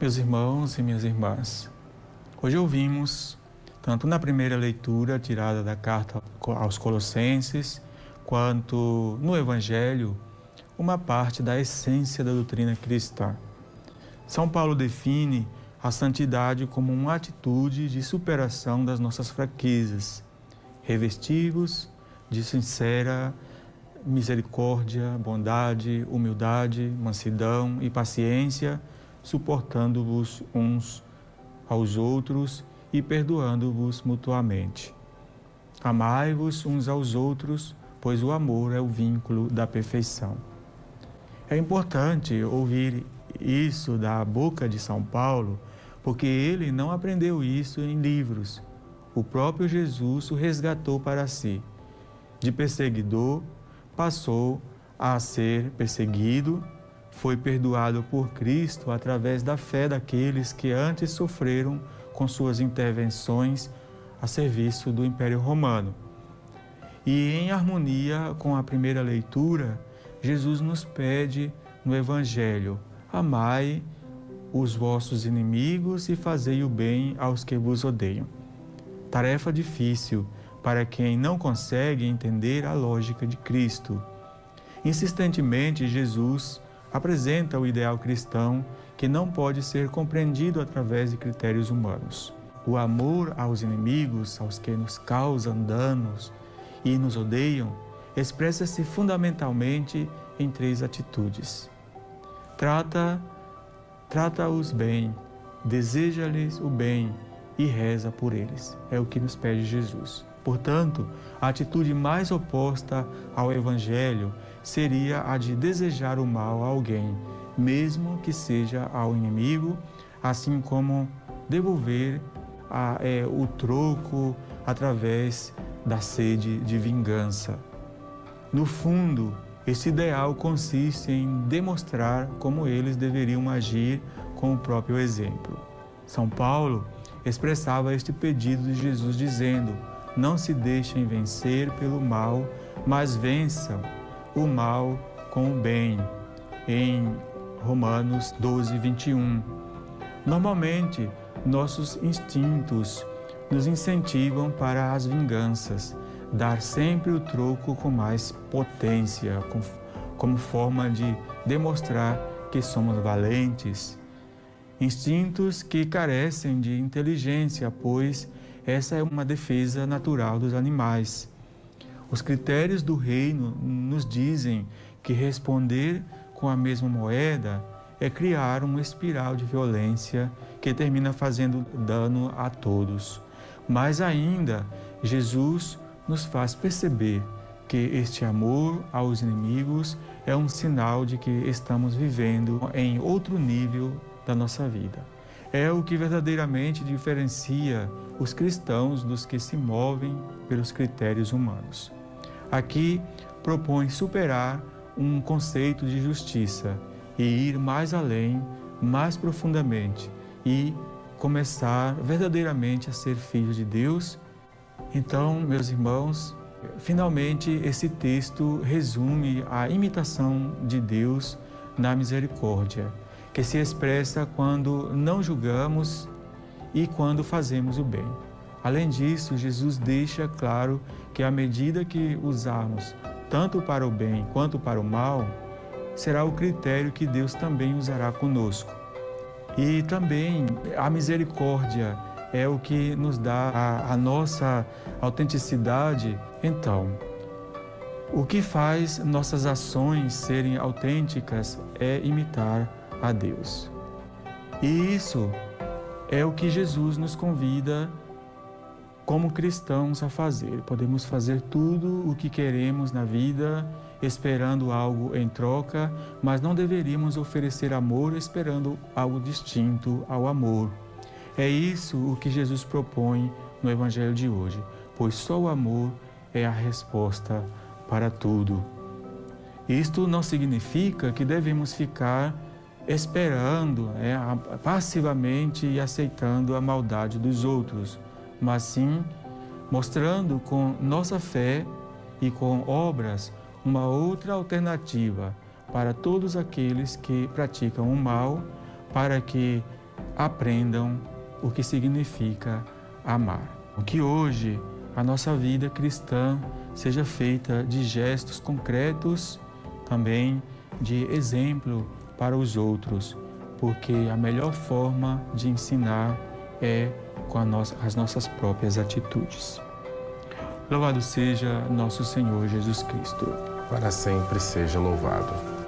Meus irmãos e minhas irmãs, hoje ouvimos, tanto na primeira leitura tirada da carta aos Colossenses, quanto no Evangelho, uma parte da essência da doutrina cristã. São Paulo define a santidade como uma atitude de superação das nossas fraquezas, revestivos de sincera misericórdia, bondade, humildade, mansidão e paciência, suportando-vos uns aos outros e perdoando-vos mutuamente. Amai-vos uns aos outros, pois o amor é o vínculo da perfeição. É importante ouvir isso da boca de São Paulo, porque ele não aprendeu isso em livros. O próprio Jesus o resgatou para si. De perseguidor, passou a ser perseguido, foi perdoado por Cristo através da fé daqueles que antes sofreram com suas intervenções a serviço do Império Romano. E em harmonia com a primeira leitura, Jesus nos pede no Evangelho: amai os vossos inimigos e fazei o bem aos que vos odeiam. Tarefa difícil para quem não consegue entender a lógica de Cristo. Insistentemente, Jesus apresenta o ideal cristão que não pode ser compreendido através de critérios humanos. O amor aos inimigos, aos que nos causam danos e nos odeiam, expressa-se fundamentalmente em três atitudes. Trata trata-os bem, deseja-lhes o bem e reza por eles. É o que nos pede Jesus. Portanto, a atitude mais oposta ao Evangelho seria a de desejar o mal a alguém, mesmo que seja ao inimigo, assim como devolver a, é, o troco através da sede de vingança. No fundo, esse ideal consiste em demonstrar como eles deveriam agir com o próprio exemplo. São Paulo expressava este pedido de Jesus dizendo: não se deixem vencer pelo mal, mas vençam o mal com o bem. Em Romanos 12, 21. Normalmente, nossos instintos nos incentivam para as vinganças, dar sempre o troco com mais potência, com, como forma de demonstrar que somos valentes. Instintos que carecem de inteligência, pois essa é uma defesa natural dos animais. Os critérios do reino nos dizem que responder com a mesma moeda é criar uma espiral de violência que termina fazendo dano a todos. Mas ainda, Jesus nos faz perceber que este amor aos inimigos é um sinal de que estamos vivendo em outro nível da nossa vida é o que verdadeiramente diferencia os cristãos dos que se movem pelos critérios humanos. Aqui propõe superar um conceito de justiça e ir mais além, mais profundamente e começar verdadeiramente a ser filhos de Deus. Então, meus irmãos, finalmente esse texto resume a imitação de Deus na misericórdia que se expressa quando não julgamos e quando fazemos o bem. Além disso, Jesus deixa claro que à medida que usarmos tanto para o bem quanto para o mal, será o critério que Deus também usará conosco. E também a misericórdia é o que nos dá a, a nossa autenticidade. Então, o que faz nossas ações serem autênticas é imitar a Deus. E isso é o que Jesus nos convida como cristãos a fazer. Podemos fazer tudo o que queremos na vida esperando algo em troca, mas não deveríamos oferecer amor esperando algo distinto ao amor. É isso o que Jesus propõe no Evangelho de hoje, pois só o amor é a resposta para tudo. Isto não significa que devemos ficar esperando, é, passivamente e aceitando a maldade dos outros, mas sim mostrando com nossa fé e com obras uma outra alternativa para todos aqueles que praticam o mal, para que aprendam o que significa amar. Que hoje a nossa vida cristã seja feita de gestos concretos, também de exemplo para os outros, porque a melhor forma de ensinar é com nossa, as nossas próprias atitudes. Louvado seja nosso Senhor Jesus Cristo. Para sempre seja louvado.